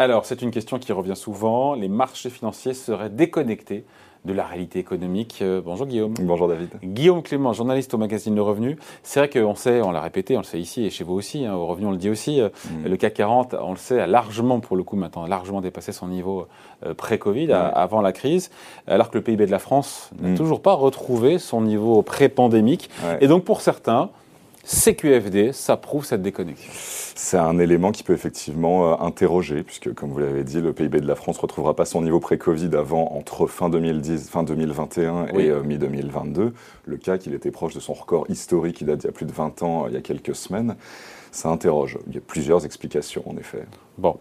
Alors, c'est une question qui revient souvent. Les marchés financiers seraient déconnectés de la réalité économique. Euh, bonjour Guillaume. Bonjour David. Guillaume Clément, journaliste au magazine Le Revenu. C'est vrai qu'on sait, on l'a répété, on le sait ici et chez vous aussi, hein, au Revenu on le dit aussi, euh, mm. le CAC 40, on le sait, a largement, pour le coup maintenant, largement dépassé son niveau euh, pré-Covid, avant la crise, alors que le PIB de la France n'a mm. toujours pas retrouvé son niveau pré-pandémique. Et donc pour certains, CQFD, ça prouve cette déconnexion. C'est un élément qui peut effectivement euh, interroger, puisque comme vous l'avez dit, le PIB de la France ne retrouvera pas son niveau pré-Covid avant entre fin 2010, fin 2021 et euh, mi-2022. Le cas qu'il était proche de son record historique qui date d'il y a plus de 20 ans, il y a quelques semaines, ça interroge. Il y a plusieurs explications en effet. Bon.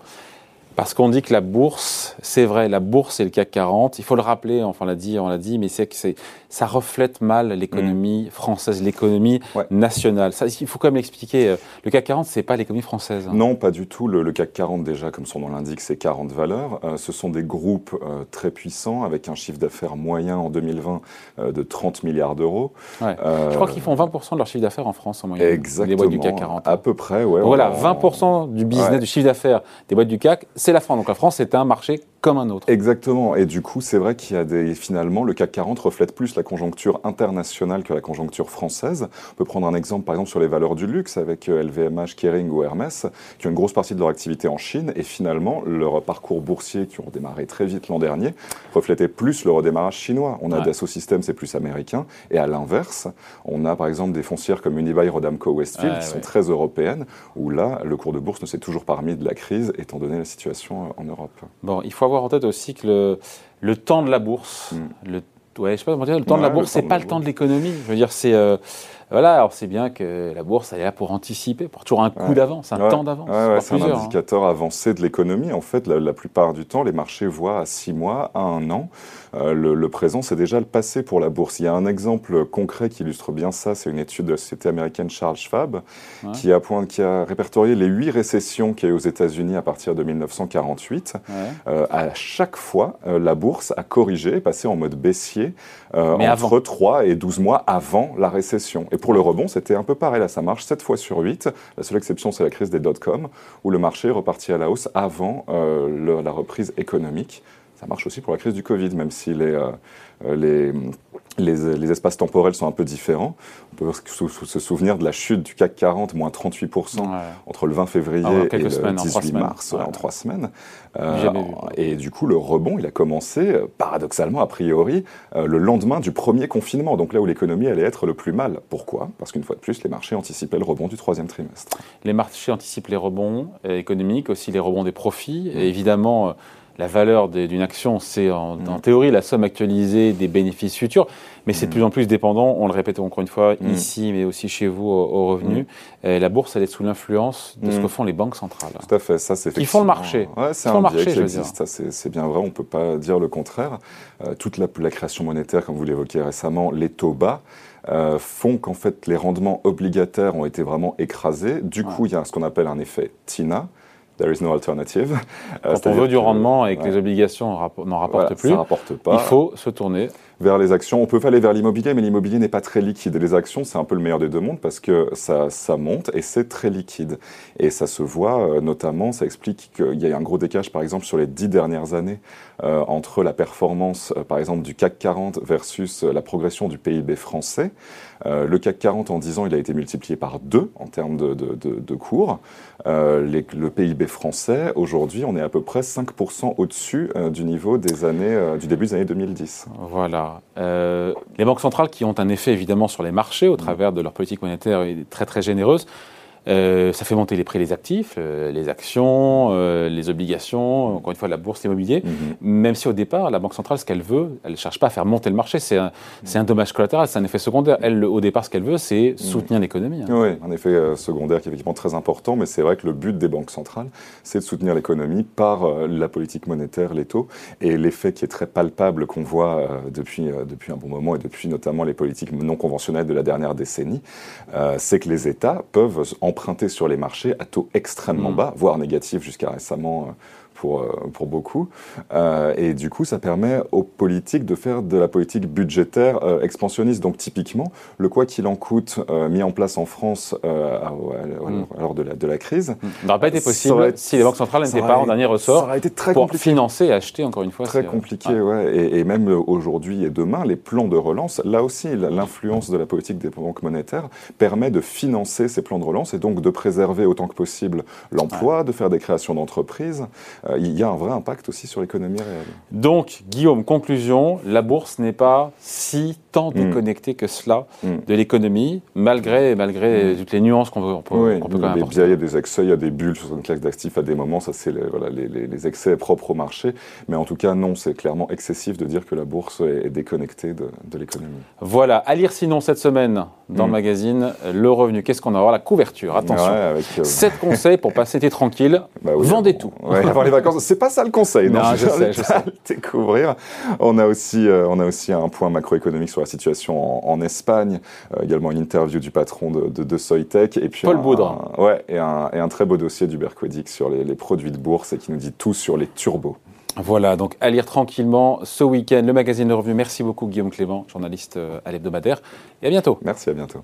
Parce qu'on dit que la bourse, c'est vrai, la bourse et le CAC 40, il faut le rappeler, enfin on l'a dit, on l'a dit, mais c'est que c'est, ça reflète mal l'économie mm. française, l'économie nationale. Ça, il faut quand même expliquer. Euh, le CAC 40, c'est pas l'économie française. Hein. Non, pas du tout. Le, CAC 40, déjà, comme son nom l'indique, c'est 40 valeurs. Euh, ce sont des groupes euh, très puissants avec un chiffre d'affaires moyen en 2020 de 30 milliards d'euros. Je crois qu'ils font 20% de leur chiffre d'affaires en France en moyenne. Exactement. Les boîtes du CAC 40. À peu près, ouais. voilà, 20% du business, du chiffre d'affaires des boîtes du CAC, c'est la France. Donc la France, c'est un marché comme un autre. Exactement. Et du coup, c'est vrai qu'il y a des. Finalement, le CAC 40 reflète plus la conjoncture internationale que la conjoncture française. On peut prendre un exemple, par exemple, sur les valeurs du luxe avec LVMH, euh, Kering ou Hermès, qui ont une grosse partie de leur activité en Chine. Et finalement, leur parcours boursier, qui ont démarré très vite l'an dernier, reflétait plus le redémarrage chinois. On a Dassault Systèmes, c'est plus américain. Et à l'inverse, on a par exemple des foncières comme Unibail, Rodamco, Westfield, qui sont très européennes, où là, le cours de bourse ne s'est toujours pas remis de la crise, étant donné la situation en Europe. Bon, il faut avoir en tête aussi que le, le temps de la bourse, mm. le, ouais, je sais pas comment dire, le temps de la bourse, c'est pas le temps de l'économie. Je veux dire, c'est euh, voilà, alors c'est bien que la bourse elle est là pour anticiper, pour toujours un coup d'avance, un temps d'avance. c'est un hein. indicateur avancé de l'économie. En fait, la, plupart du temps, les marchés voient à six mois, à un an. Euh, le, présent, c'est déjà le passé pour la bourse. Il y a un exemple concret qui illustre bien ça. C'est une étude de la société américaine Charles Schwab qui, a point, qui a répertorié les huit récessions qu'il y a eu aux États-Unis à partir de 1948. Euh, à chaque fois, euh, la bourse a corrigé, est passée en mode baissier entre 3 et 12 mois avant la récession. Et pour le rebond, c'était un peu pareil. Là, ça marche 7 fois sur 8. La seule exception, c'est la crise des dot-com, où le marché est reparti à la hausse avant la reprise économique. Ça marche aussi pour la crise du Covid, même si les, euh, les, les, espaces temporels sont un peu différents. On peut se souvenir de la chute du CAC 40, moins 38% entre le 20 février et le 18 mars, en trois semaines. Euh, et du coup, le rebond, il a commencé, euh, paradoxalement, a priori, le lendemain du premier confinement, donc là où l'économie allait être le plus mal. Pourquoi? Parce qu'une fois de plus, les marchés anticipaient le rebond du troisième trimestre. Les marchés anticipent les rebonds économiques, aussi les rebonds des profits. Et évidemment, la valeur d'une action, c'est en, mm. théorie la somme actualisée des bénéfices futurs, mais c'est de mm. plus en plus dépendant, on le répète encore une fois, mm. ici, mais aussi chez vous, au, revenu. la bourse, elle est sous l'influence de ce que font les banques centrales. Tout à fait, ça c'est Ils font le marché. Ouais, c'est un marché, qui existe, c'est bien vrai, on ne peut pas dire le contraire. Euh, toute la, création monétaire, comme vous l'évoquiez récemment, les taux bas, euh, font qu'en fait les rendements obligataires ont été vraiment écrasés. Du coup, il y a ce qu'on appelle un effet TINA, There is no alternative. Euh, Quand on veut du rendement et que les obligations n'en rapportent plus, il faut se tourner vers les actions. On peut aller vers l'immobilier, mais l'immobilier n'est pas très liquide. Les actions, c'est un peu le meilleur des deux mondes parce que ça, ça monte et c'est très liquide. Et ça se voit euh, notamment, ça explique qu'il y a un gros décalage, par exemple, sur les dix dernières années euh, entre la performance, par exemple, du CAC 40 versus la progression du PIB français. Le CAC 40, en 10 ans, il a été multiplié par deux en termes de, cours. le PIB français, aujourd'hui, on est à peu près 5% au-dessus du niveau des années, du début des années 2010. Voilà. Euh, les banques centrales qui ont un effet évidemment sur les marchés au travers de leur politique monétaire très très généreuse, euh, ça fait monter les prix des actifs, euh, les actions, euh, les obligations, encore une fois la bourse, l'immobilier. Mhm. Même si au départ, la Banque centrale, ce qu'elle veut, elle ne cherche pas à faire monter le marché. C'est un, un, dommage collatéral, c'est un effet secondaire. Elle, au départ, ce qu'elle veut, c'est mhm. soutenir l'économie. Hein. Oui, un effet secondaire qui est effectivement très important, mais c'est vrai que le but des banques centrales, c'est de soutenir l'économie par la politique monétaire, les taux. Et l'effet qui est très palpable qu'on voit depuis, depuis un bon moment et depuis notamment les politiques non conventionnelles de la dernière décennie, c'est que les États peuvent, en emprunter sur les marchés à taux extrêmement mm. bas, voire négatifs jusqu'à récemment euh, pour, pour beaucoup. et du coup, ça permet aux politiques de faire de la politique budgétaire expansionniste. Donc typiquement, le quoi qu'il en coûte mis en place en France mm. lors de la, de la crise. n'aurait pas été possible si les banques centrales n'étaient pas en dernier ressort. Ça aurait été très pour compliqué. financer et acheter, encore une fois. Très compliqué, ouais. Et, et, même aujourd'hui et demain, les plans de relance, là aussi, l'influence de la politique des banques monétaires permet de financer ces plans de relance et donc de préserver autant que possible l'emploi, de faire des créations d'entreprises. Euh, il y a un vrai impact aussi sur l'économie réelle. Donc, Guillaume, conclusion, la bourse n'est pas si tant hmm. déconnectée que cela hmm. de l'économie, malgré, malgré hmm. toutes les nuances qu'on peut, oui, peut, quand même Il y a des excès, il y a des bulles sur une classe d'actifs à des moments, ça c'est voilà, les, les, excès propres au marché, mais en tout cas non, c'est clairement excessif de dire que la bourse est déconnectée de, de l'économie. Voilà, à lire sinon cette semaine dans le magazine Le Revenu. Qu'est-ce qu'on a? Avoir La couverture, attention. Ouais, euh, 7 conseils pour passer tranquille. Bah Vendez tout. les vacances, c'est pas ça le conseil. Non, je, sais, je sais. découvrir. On a aussi, euh, on a aussi un point macroéconomique sur la situation en, Espagne. Euh, également une interview du patron de, de, de Soytech et puis Paul Boudre. ouais, et un, et un, très beau dossier du Berquedic sur les, les produits de bourse et qui nous dit tout sur les turbos. Voilà, donc à lire tranquillement ce week-end, le magazine de revue. Merci beaucoup Guillaume Clément, journaliste à l'hebdomadaire. Et à bientôt. Merci, à bientôt.